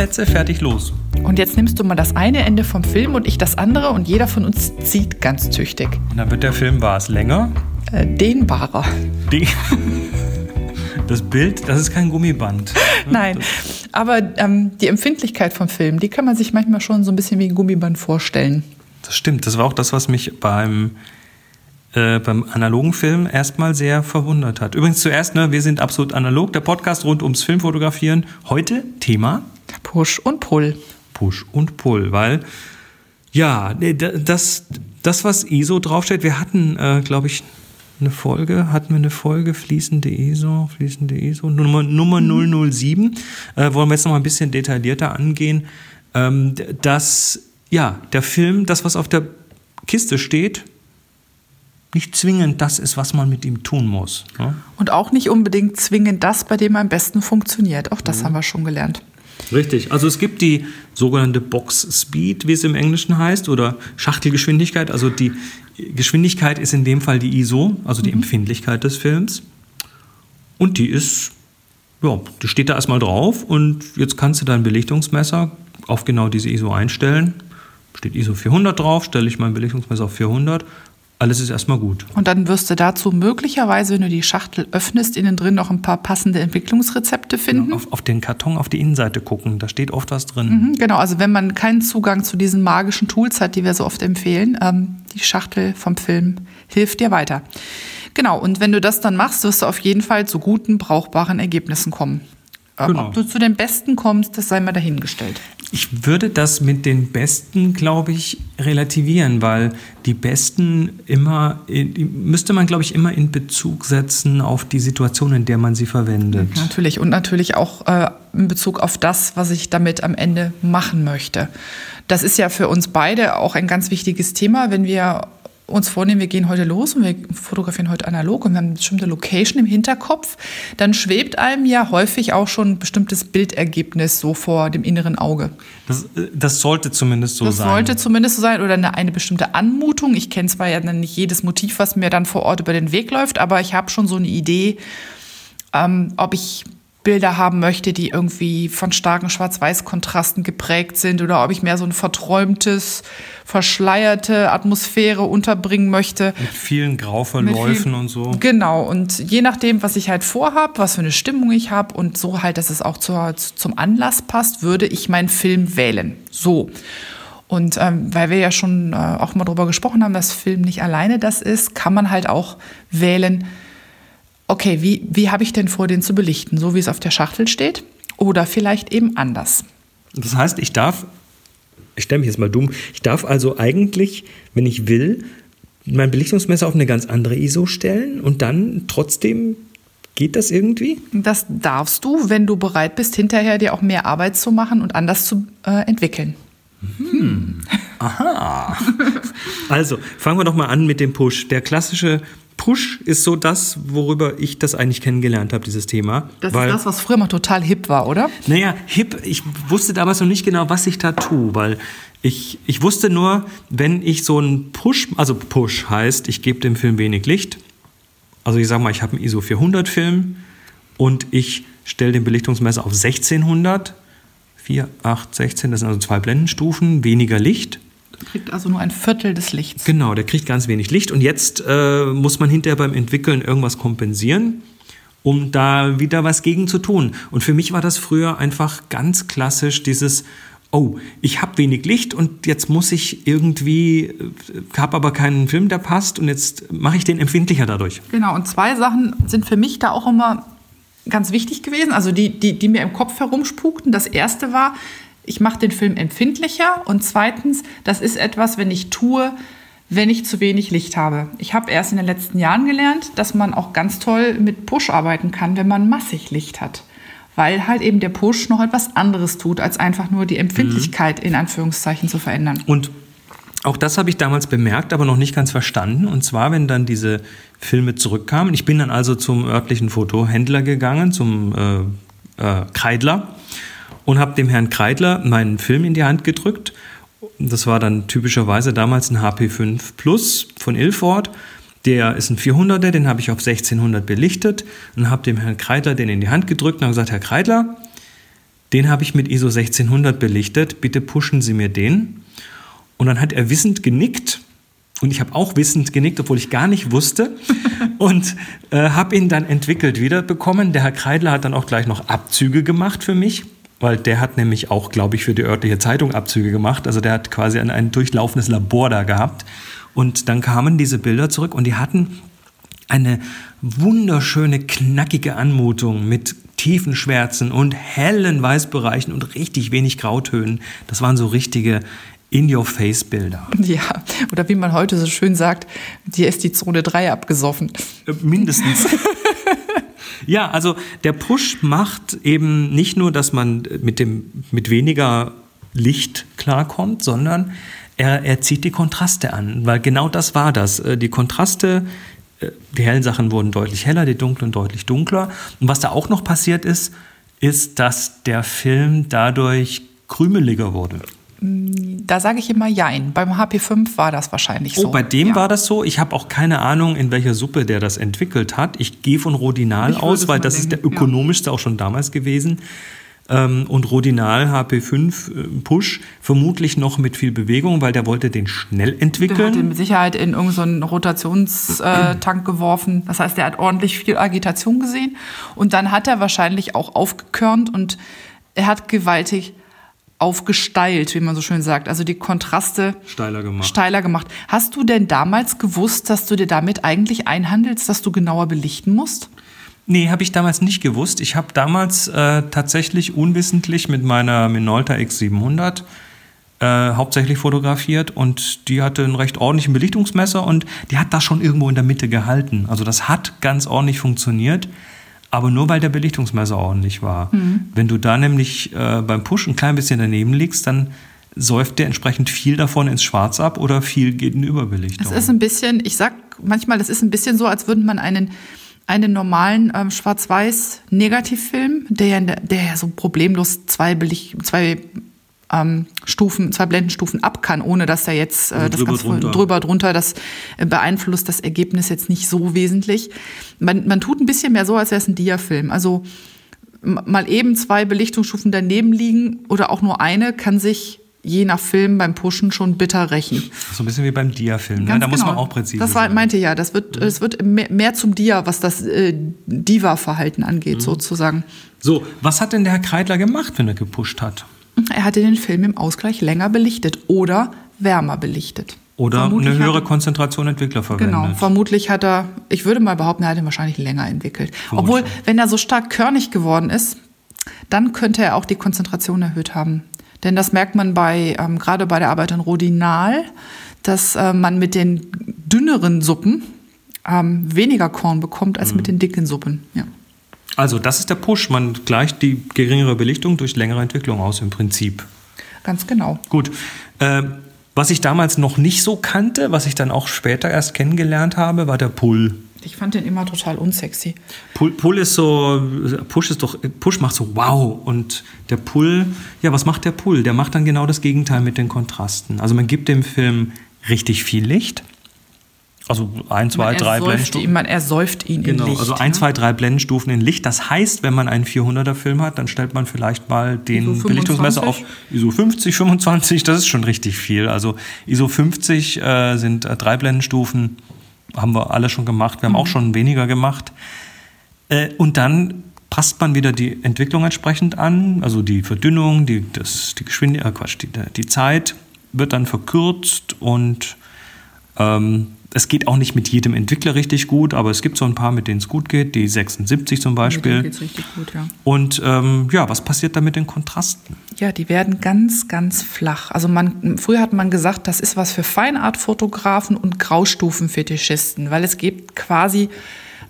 Plätze, fertig los. Und jetzt nimmst du mal das eine Ende vom Film und ich das andere und jeder von uns zieht ganz tüchtig. Und dann wird der Film was länger. Äh, dehnbarer. Die das Bild, das ist kein Gummiband. Nein, aber ähm, die Empfindlichkeit vom Film, die kann man sich manchmal schon so ein bisschen wie ein Gummiband vorstellen. Das stimmt. Das war auch das, was mich beim, äh, beim analogen Film erstmal sehr verwundert hat. Übrigens zuerst, ne, wir sind absolut analog, der Podcast rund ums Filmfotografieren. Heute Thema Push und Pull. Push und Pull, weil ja, das, das was ISO draufsteht, wir hatten, äh, glaube ich, eine Folge, hatten wir eine Folge, fließende ESO, fließende ESO, Nummer, Nummer 007, äh, wollen wir jetzt noch mal ein bisschen detaillierter angehen, ähm, dass, ja, der Film, das, was auf der Kiste steht, nicht zwingend das ist, was man mit ihm tun muss. Ne? Und auch nicht unbedingt zwingend das, bei dem er am besten funktioniert. Auch das mhm. haben wir schon gelernt. Richtig. Also es gibt die sogenannte Box Speed, wie es im Englischen heißt, oder Schachtelgeschwindigkeit. Also die Geschwindigkeit ist in dem Fall die ISO, also die mhm. Empfindlichkeit des Films. Und die ist, ja, die steht da erstmal drauf und jetzt kannst du dein Belichtungsmesser auf genau diese ISO einstellen. Steht ISO 400 drauf, stelle ich mein Belichtungsmesser auf 400 alles ist erstmal gut. Und dann wirst du dazu möglicherweise, wenn du die Schachtel öffnest, innen drin noch ein paar passende Entwicklungsrezepte finden. Genau, auf, auf, den Karton auf die Innenseite gucken, da steht oft was drin. Mhm, genau, also wenn man keinen Zugang zu diesen magischen Tools hat, die wir so oft empfehlen, ähm, die Schachtel vom Film hilft dir weiter. Genau, und wenn du das dann machst, wirst du auf jeden Fall zu guten, brauchbaren Ergebnissen kommen. Genau. Ob du zu den Besten kommst, das sei mal dahingestellt. Ich würde das mit den Besten, glaube ich, relativieren, weil die Besten immer, müsste man, glaube ich, immer in Bezug setzen auf die Situation, in der man sie verwendet. Natürlich und natürlich auch äh, in Bezug auf das, was ich damit am Ende machen möchte. Das ist ja für uns beide auch ein ganz wichtiges Thema, wenn wir uns vornehmen, wir gehen heute los und wir fotografieren heute analog und wir haben eine bestimmte Location im Hinterkopf, dann schwebt einem ja häufig auch schon ein bestimmtes Bildergebnis so vor dem inneren Auge. Das, äh, das sollte zumindest so das sein. Das sollte zumindest so sein oder eine, eine bestimmte Anmutung. Ich kenne zwar ja nicht jedes Motiv, was mir dann vor Ort über den Weg läuft, aber ich habe schon so eine Idee, ähm, ob ich Bilder haben möchte, die irgendwie von starken Schwarz-Weiß-Kontrasten geprägt sind oder ob ich mehr so ein verträumtes, verschleierte Atmosphäre unterbringen möchte. Mit vielen Grauverläufen und so. Genau, und je nachdem, was ich halt vorhab, was für eine Stimmung ich habe und so halt, dass es auch zur, zum Anlass passt, würde ich meinen Film wählen. So. Und ähm, weil wir ja schon äh, auch mal darüber gesprochen haben, dass Film nicht alleine das ist, kann man halt auch wählen, okay, wie, wie habe ich denn vor, den zu belichten? So wie es auf der Schachtel steht oder vielleicht eben anders. Das heißt, ich darf, ich stelle mich jetzt mal dumm, ich darf also eigentlich, wenn ich will, mein Belichtungsmesser auf eine ganz andere ISO stellen und dann trotzdem Geht das irgendwie? Das darfst du, wenn du bereit bist, hinterher dir auch mehr Arbeit zu machen und anders zu äh, entwickeln. Hm. Aha. also, fangen wir doch mal an mit dem Push. Der klassische Push ist so das, worüber ich das eigentlich kennengelernt habe, dieses Thema. Das weil, ist das, was früher mal total hip war, oder? Naja, hip, ich wusste damals noch nicht genau, was ich da tue, weil ich, ich wusste nur, wenn ich so einen Push, also Push heißt, ich gebe dem Film wenig Licht. Also ich sage mal, ich habe einen ISO 400 Film und ich stelle den Belichtungsmesser auf 1600. 4, 8, 16, das sind also zwei Blendenstufen, weniger Licht kriegt also nur ein Viertel des Lichts. Genau, der kriegt ganz wenig Licht. Und jetzt äh, muss man hinterher beim Entwickeln irgendwas kompensieren, um da wieder was gegen zu tun. Und für mich war das früher einfach ganz klassisch dieses, oh, ich habe wenig Licht und jetzt muss ich irgendwie, äh, habe aber keinen Film, der passt und jetzt mache ich den empfindlicher dadurch. Genau, und zwei Sachen sind für mich da auch immer ganz wichtig gewesen, also die, die, die mir im Kopf herumspukten. Das erste war, ich mache den Film empfindlicher und zweitens, das ist etwas, wenn ich tue, wenn ich zu wenig Licht habe. Ich habe erst in den letzten Jahren gelernt, dass man auch ganz toll mit Push arbeiten kann, wenn man massig Licht hat. Weil halt eben der Push noch etwas anderes tut, als einfach nur die Empfindlichkeit mhm. in Anführungszeichen zu verändern. Und auch das habe ich damals bemerkt, aber noch nicht ganz verstanden. Und zwar, wenn dann diese Filme zurückkamen. Ich bin dann also zum örtlichen Fotohändler gegangen, zum äh, äh, Kreidler und habe dem Herrn Kreidler meinen Film in die Hand gedrückt. Das war dann typischerweise damals ein HP5 Plus von Ilford. Der ist ein 400er, den habe ich auf 1600 belichtet und habe dem Herrn Kreidler den in die Hand gedrückt und habe gesagt, Herr Kreidler, den habe ich mit ISO 1600 belichtet, bitte pushen Sie mir den. Und dann hat er wissend genickt und ich habe auch wissend genickt, obwohl ich gar nicht wusste. und äh, habe ihn dann entwickelt wiederbekommen. Der Herr Kreidler hat dann auch gleich noch Abzüge gemacht für mich, weil der hat nämlich auch, glaube ich, für die örtliche Zeitung Abzüge gemacht. Also der hat quasi ein, ein durchlaufendes Labor da gehabt. Und dann kamen diese Bilder zurück und die hatten eine wunderschöne, knackige Anmutung mit tiefen Schwärzen und hellen Weißbereichen und richtig wenig Grautönen. Das waren so richtige in-your-face-Bilder. Ja, oder wie man heute so schön sagt, dir ist die Zone 3 abgesoffen. Äh, mindestens. ja, also der Push macht eben nicht nur, dass man mit, dem, mit weniger Licht klarkommt, sondern er, er zieht die Kontraste an, weil genau das war das. Äh, die Kontraste, äh, die hellen Sachen wurden deutlich heller, die dunklen deutlich dunkler. Und was da auch noch passiert ist, ist, dass der Film dadurch krümeliger wurde. Da sage ich immer Jein. Beim HP5 war das wahrscheinlich so. Oh, bei dem ja. war das so. Ich habe auch keine Ahnung, in welcher Suppe der das entwickelt hat. Ich gehe von Rodinal aus, weil das denken. ist der ökonomischste ja. auch schon damals gewesen. Ähm, und Rodinal HP5 äh, Push vermutlich noch mit viel Bewegung, weil der wollte den schnell entwickeln. Der hat den mit Sicherheit in irgendeinen so Rotationstank geworfen. Das heißt, der hat ordentlich viel Agitation gesehen. Und dann hat er wahrscheinlich auch aufgekörnt und er hat gewaltig aufgesteilt, wie man so schön sagt. Also die Kontraste steiler gemacht. steiler gemacht. Hast du denn damals gewusst, dass du dir damit eigentlich einhandelst, dass du genauer belichten musst? Nee, habe ich damals nicht gewusst. Ich habe damals äh, tatsächlich unwissentlich mit meiner Minolta X700 äh, hauptsächlich fotografiert und die hatte einen recht ordentlichen Belichtungsmesser und die hat das schon irgendwo in der Mitte gehalten. Also das hat ganz ordentlich funktioniert aber nur weil der Belichtungsmesser ordentlich war. Mhm. Wenn du da nämlich äh, beim Push ein klein bisschen daneben liegst, dann säuft der entsprechend viel davon ins Schwarz ab oder viel geht in Überbelichtung. Es ist ein bisschen, ich sag manchmal, das ist ein bisschen so, als würde man einen einen normalen ähm, Schwarz-Weiß-Negativfilm, der ja, der ja so problemlos zwei, Belicht, zwei ähm, Stufen, zwei Blendenstufen ab kann, ohne dass er jetzt äh, also das ganz drunter. drüber drunter, das äh, beeinflusst das Ergebnis jetzt nicht so wesentlich. Man, man tut ein bisschen mehr so, als wäre es ein Diafilm. Also mal eben zwei Belichtungsstufen daneben liegen oder auch nur eine kann sich je nach Film beim Pushen schon bitter rächen. So ein bisschen wie beim Dia-Film, ne? da muss man genau. auch präzise Das war, meinte ja, das wird, mhm. es wird mehr, mehr, zum Dia, was das äh, Diva-Verhalten angeht, mhm. sozusagen. So, was hat denn der Herr Kreidler gemacht, wenn er gepusht hat? Er hatte den Film im Ausgleich länger belichtet oder wärmer belichtet. Oder vermutlich eine höhere er, Konzentration Entwickler verwendet. Genau, vermutlich hat er, ich würde mal behaupten, er hat ihn wahrscheinlich länger entwickelt. Vermutlich. Obwohl, wenn er so stark körnig geworden ist, dann könnte er auch die Konzentration erhöht haben. Denn das merkt man bei, ähm, gerade bei der Arbeit an Rodinal, dass äh, man mit den dünneren Suppen ähm, weniger Korn bekommt als mhm. mit den dicken Suppen. Ja. Also das ist der Push. Man gleicht die geringere Belichtung durch längere Entwicklung aus im Prinzip. Ganz genau. Gut. Äh, was ich damals noch nicht so kannte, was ich dann auch später erst kennengelernt habe, war der Pull. Ich fand den immer total unsexy. Pull, Pull ist so, Push ist doch, Push macht so wow und der Pull, ja, was macht der Pull? Der macht dann genau das Gegenteil mit den Kontrasten. Also man gibt dem Film richtig viel Licht, also ein, zwei, man drei Blendenstufen. Ihn, man ersäuft ihn genau, in Licht. Also ein, zwei, drei Blendenstufen in Licht. Das heißt, wenn man einen 400er Film hat, dann stellt man vielleicht mal den ISO Belichtungsmesser auf ISO 50, 25. Das ist schon richtig viel. Also ISO 50 äh, sind äh, drei Blendenstufen. Haben wir alle schon gemacht. Wir haben mhm. auch schon weniger gemacht. Äh, und dann passt man wieder die Entwicklung entsprechend an. Also die Verdünnung, die, das, die Geschwindigkeit, äh, Quatsch, die, die Zeit wird dann verkürzt und ähm, es geht auch nicht mit jedem Entwickler richtig gut, aber es gibt so ein paar, mit denen es gut geht, die 76 zum Beispiel. Mit geht's richtig gut, ja. Und ähm, ja, was passiert da mit den Kontrasten? Ja, die werden ganz, ganz flach. Also man, früher hat man gesagt, das ist was für Feinartfotografen und Graustufenfetischisten, weil es gibt quasi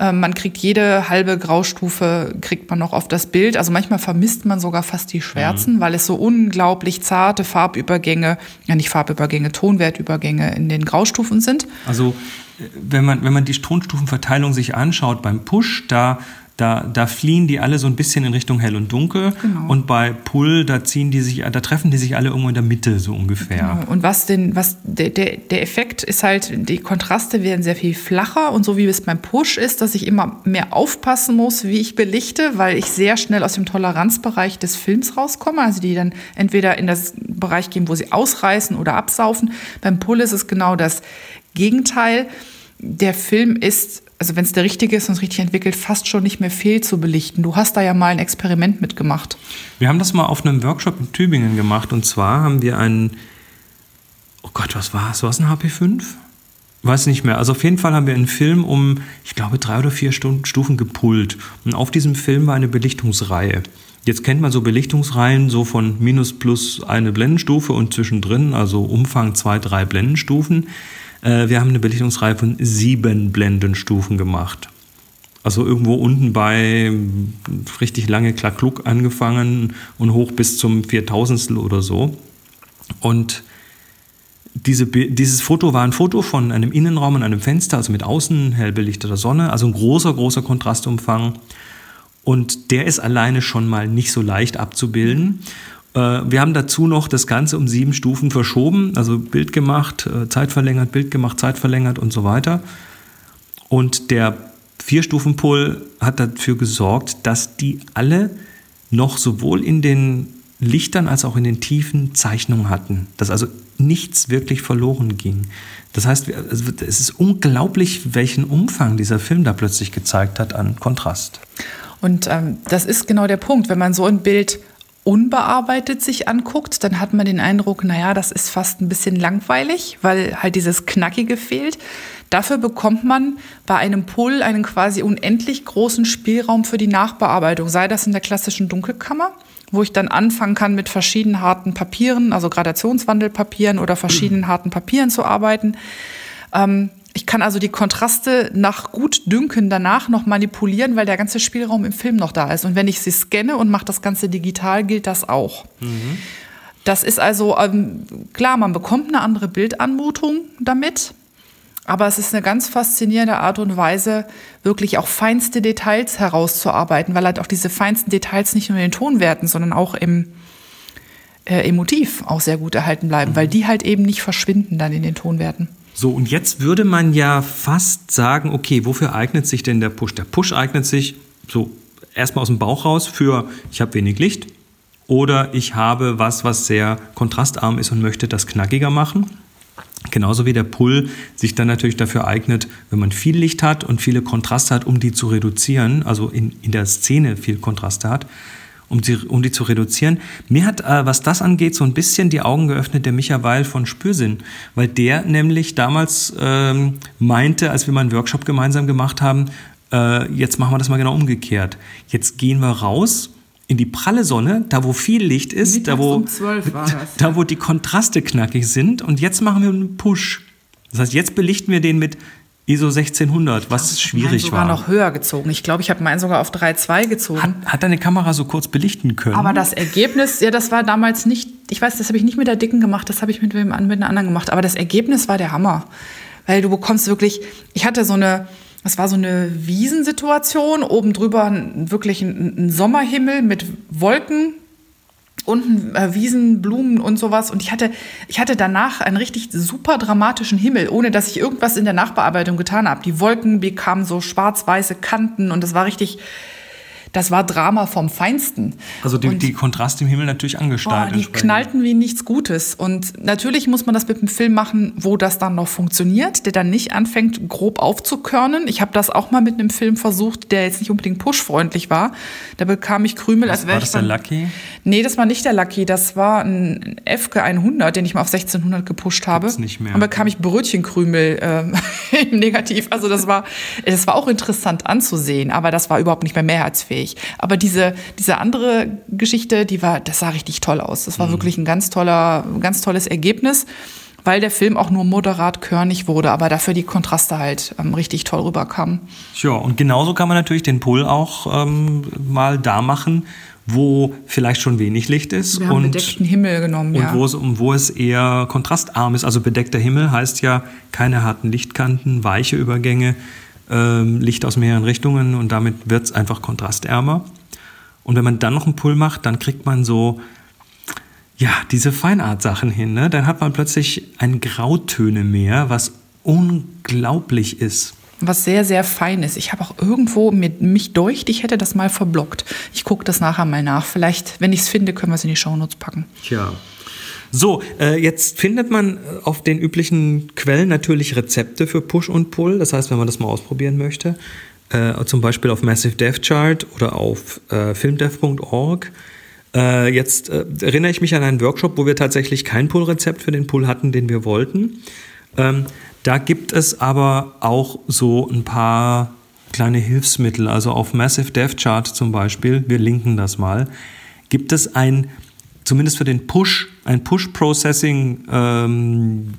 man kriegt jede halbe Graustufe, kriegt man noch auf das Bild. Also manchmal vermisst man sogar fast die Schwärzen, mhm. weil es so unglaublich zarte Farbübergänge, ja nicht Farbübergänge, Tonwertübergänge in den Graustufen sind. Also wenn man, wenn man die Tonstufenverteilung sich anschaut beim Push, da da, da fliehen die alle so ein bisschen in Richtung hell und dunkel. Genau. Und bei Pull, da ziehen die sich, da treffen die sich alle irgendwo in der Mitte, so ungefähr. Genau. Und was den, was der, der, der Effekt ist halt, die Kontraste werden sehr viel flacher und so wie es beim Push ist, dass ich immer mehr aufpassen muss, wie ich belichte, weil ich sehr schnell aus dem Toleranzbereich des Films rauskomme. Also die dann entweder in das Bereich gehen, wo sie ausreißen oder absaufen. Beim Pull ist es genau das Gegenteil. Der Film ist also wenn es der richtige ist und es richtig entwickelt, fast schon nicht mehr fehl zu belichten. Du hast da ja mal ein Experiment mitgemacht. Wir haben das mal auf einem Workshop in Tübingen gemacht und zwar haben wir einen, oh Gott, was war es? War es ein HP5? Weiß nicht mehr. Also auf jeden Fall haben wir einen Film um, ich glaube, drei oder vier Stufen gepult. Und auf diesem Film war eine Belichtungsreihe. Jetzt kennt man so Belichtungsreihen so von minus plus eine Blendenstufe und zwischendrin, also Umfang zwei, drei Blendenstufen. Äh, wir haben eine Belichtungsreihe von sieben Blendenstufen gemacht. Also irgendwo unten bei richtig lange Klackluck angefangen und hoch bis zum Viertausendstel oder so. Und diese, dieses Foto war ein Foto von einem Innenraum und einem Fenster, also mit außen hell belichteter Sonne, also ein großer, großer Kontrastumfang. Und der ist alleine schon mal nicht so leicht abzubilden. Äh, wir haben dazu noch das Ganze um sieben Stufen verschoben, also Bild gemacht, äh, Zeit verlängert, Bild gemacht, Zeit verlängert und so weiter. Und der Vier-Stufen-Pull hat dafür gesorgt, dass die alle noch sowohl in den Lichtern als auch in den Tiefen Zeichnungen hatten. Dass also nichts wirklich verloren ging. Das heißt, es ist unglaublich, welchen Umfang dieser Film da plötzlich gezeigt hat an Kontrast. Und ähm, das ist genau der Punkt, wenn man so ein Bild unbearbeitet sich anguckt, dann hat man den Eindruck, naja, das ist fast ein bisschen langweilig, weil halt dieses Knackige fehlt. Dafür bekommt man bei einem Pull einen quasi unendlich großen Spielraum für die Nachbearbeitung, sei das in der klassischen Dunkelkammer, wo ich dann anfangen kann, mit verschiedenen harten Papieren, also Gradationswandelpapieren oder verschiedenen harten Papieren zu arbeiten. Ähm, ich kann also die Kontraste nach Gutdünken danach noch manipulieren, weil der ganze Spielraum im Film noch da ist. Und wenn ich sie scanne und mache das Ganze digital, gilt das auch. Mhm. Das ist also ähm, klar, man bekommt eine andere Bildanmutung damit. Aber es ist eine ganz faszinierende Art und Weise, wirklich auch feinste Details herauszuarbeiten, weil halt auch diese feinsten Details nicht nur in den Tonwerten, sondern auch im, äh, im Motiv auch sehr gut erhalten bleiben, mhm. weil die halt eben nicht verschwinden dann in den Tonwerten. So, und jetzt würde man ja fast sagen, okay, wofür eignet sich denn der Push? Der Push eignet sich so erstmal aus dem Bauch raus für, ich habe wenig Licht oder ich habe was, was sehr kontrastarm ist und möchte das knackiger machen. Genauso wie der Pull sich dann natürlich dafür eignet, wenn man viel Licht hat und viele Kontraste hat, um die zu reduzieren, also in, in der Szene viel Kontraste hat, um, sie, um die zu reduzieren. Mir hat, äh, was das angeht, so ein bisschen die Augen geöffnet der Micha Weil von Spürsinn, weil der nämlich damals ähm, meinte, als wir mal einen Workshop gemeinsam gemacht haben, äh, jetzt machen wir das mal genau umgekehrt. Jetzt gehen wir raus in die pralle Sonne, da wo viel Licht ist, da wo, um da wo die Kontraste knackig sind und jetzt machen wir einen Push. Das heißt, jetzt belichten wir den mit ISO 1600, was ich schwierig sogar war. sogar noch höher gezogen. Ich glaube, ich habe meinen sogar auf 3.2 gezogen. Hat, hat deine Kamera so kurz belichten können? Aber das Ergebnis, ja, das war damals nicht, ich weiß, das habe ich nicht mit der dicken gemacht, das habe ich mit, mit einer anderen gemacht. Aber das Ergebnis war der Hammer. Weil du bekommst wirklich, ich hatte so eine, das war so eine Wiesensituation, oben drüber wirklich ein, ein Sommerhimmel mit Wolken, unten äh, Wiesen, Blumen und sowas. Und ich hatte, ich hatte danach einen richtig super dramatischen Himmel, ohne dass ich irgendwas in der Nachbearbeitung getan habe. Die Wolken bekamen so schwarz-weiße Kanten und das war richtig, das war Drama vom Feinsten. Also die, die Kontraste im Himmel natürlich angestaltet. Boah, die knallten wie nichts Gutes. Und natürlich muss man das mit einem Film machen, wo das dann noch funktioniert, der dann nicht anfängt, grob aufzukörnen. Ich habe das auch mal mit einem Film versucht, der jetzt nicht unbedingt pushfreundlich war. Da bekam ich Krümel, Was, als War das der Lucky? Nee, das war nicht der Lucky. Das war ein FK 100, den ich mal auf 1600 gepusht habe. Gibt's nicht mehr. Und bekam ich Brötchenkrümel äh, im Negativ. Also das war, das war auch interessant anzusehen, aber das war überhaupt nicht mehr mehrheitsfähig fähig. Aber diese, diese andere Geschichte, die war, das sah richtig toll aus. Das war mhm. wirklich ein ganz toller, ganz tolles Ergebnis weil der Film auch nur moderat körnig wurde, aber dafür die Kontraste halt ähm, richtig toll rüberkamen. Ja, und genauso kann man natürlich den Pull auch ähm, mal da machen, wo vielleicht schon wenig Licht ist. Wir haben und, bedeckten Himmel genommen, und ja. Wo es, wo es eher kontrastarm ist. Also bedeckter Himmel heißt ja keine harten Lichtkanten, weiche Übergänge, ähm, Licht aus mehreren Richtungen und damit wird es einfach kontrastärmer. Und wenn man dann noch einen Pull macht, dann kriegt man so, ja, diese Feinart-Sachen hin. Ne? Dann hat man plötzlich ein Grautöne mehr, was unglaublich ist. Was sehr, sehr fein ist. Ich habe auch irgendwo mit mich deucht, ich hätte das mal verblockt. Ich gucke das nachher mal nach. Vielleicht, wenn ich es finde, können wir es in die Shownotes packen. Tja. So, äh, jetzt findet man äh, auf den üblichen Quellen natürlich Rezepte für Push und Pull. Das heißt, wenn man das mal ausprobieren möchte, äh, zum Beispiel auf Massive Dev Chart oder auf äh, filmdev.org. Äh, jetzt äh, erinnere ich mich an einen Workshop, wo wir tatsächlich kein Pull-Rezept für den Pull hatten, den wir wollten. Ähm, da gibt es aber auch so ein paar kleine Hilfsmittel. Also auf Massive Dev Chart zum Beispiel, wir linken das mal, gibt es ein zumindest für den Push, ein Push-Processing ähm,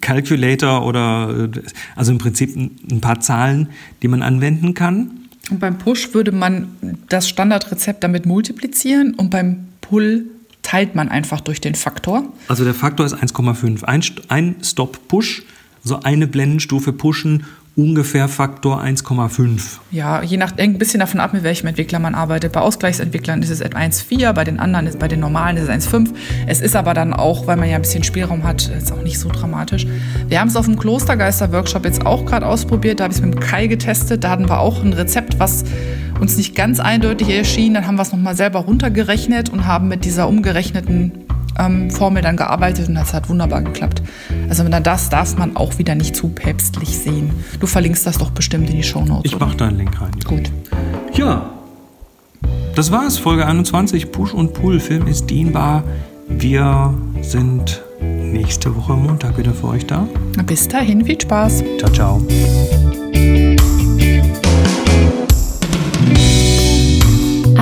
Calculator oder also im Prinzip ein, paar Zahlen, die man anwenden kann. Und beim Push würde man das Standardrezept damit multiplizieren und beim Pull teilt man einfach durch den Faktor. Also der Faktor ist 1,5. Ein, ein Stop-Push, also eine Blendenstufe pushen ungefähr Faktor 1,5. Ja, je nach, ein bisschen davon ab, mit welchem Entwickler man arbeitet. Bei Ausgleichsentwicklern ist es 1,4, bei den anderen, ist, bei den normalen ist es 1,5. Es ist aber dann auch, weil man ja ein bisschen Spielraum hat, ist auch nicht so dramatisch. Wir haben es auf dem Klostergeister-Workshop jetzt auch gerade ausprobiert. Da habe ich es mit dem Kai getestet. Da hatten wir auch ein Rezept, was uns nicht ganz eindeutig erschien. Dann haben wir es nochmal selber runtergerechnet und haben mit dieser umgerechneten Formel dann gearbeitet und das hat wunderbar geklappt. Also das darf man auch wieder nicht zu päpstlich sehen. Du verlinkst das doch bestimmt in die Show Notes. Ich mache da einen Link rein. Ja. Gut. Ja, das war's. Folge 21. Push und Pull. Film ist dienbar. Wir sind nächste Woche Montag wieder für euch da. Bis dahin, viel Spaß. Ciao, ciao.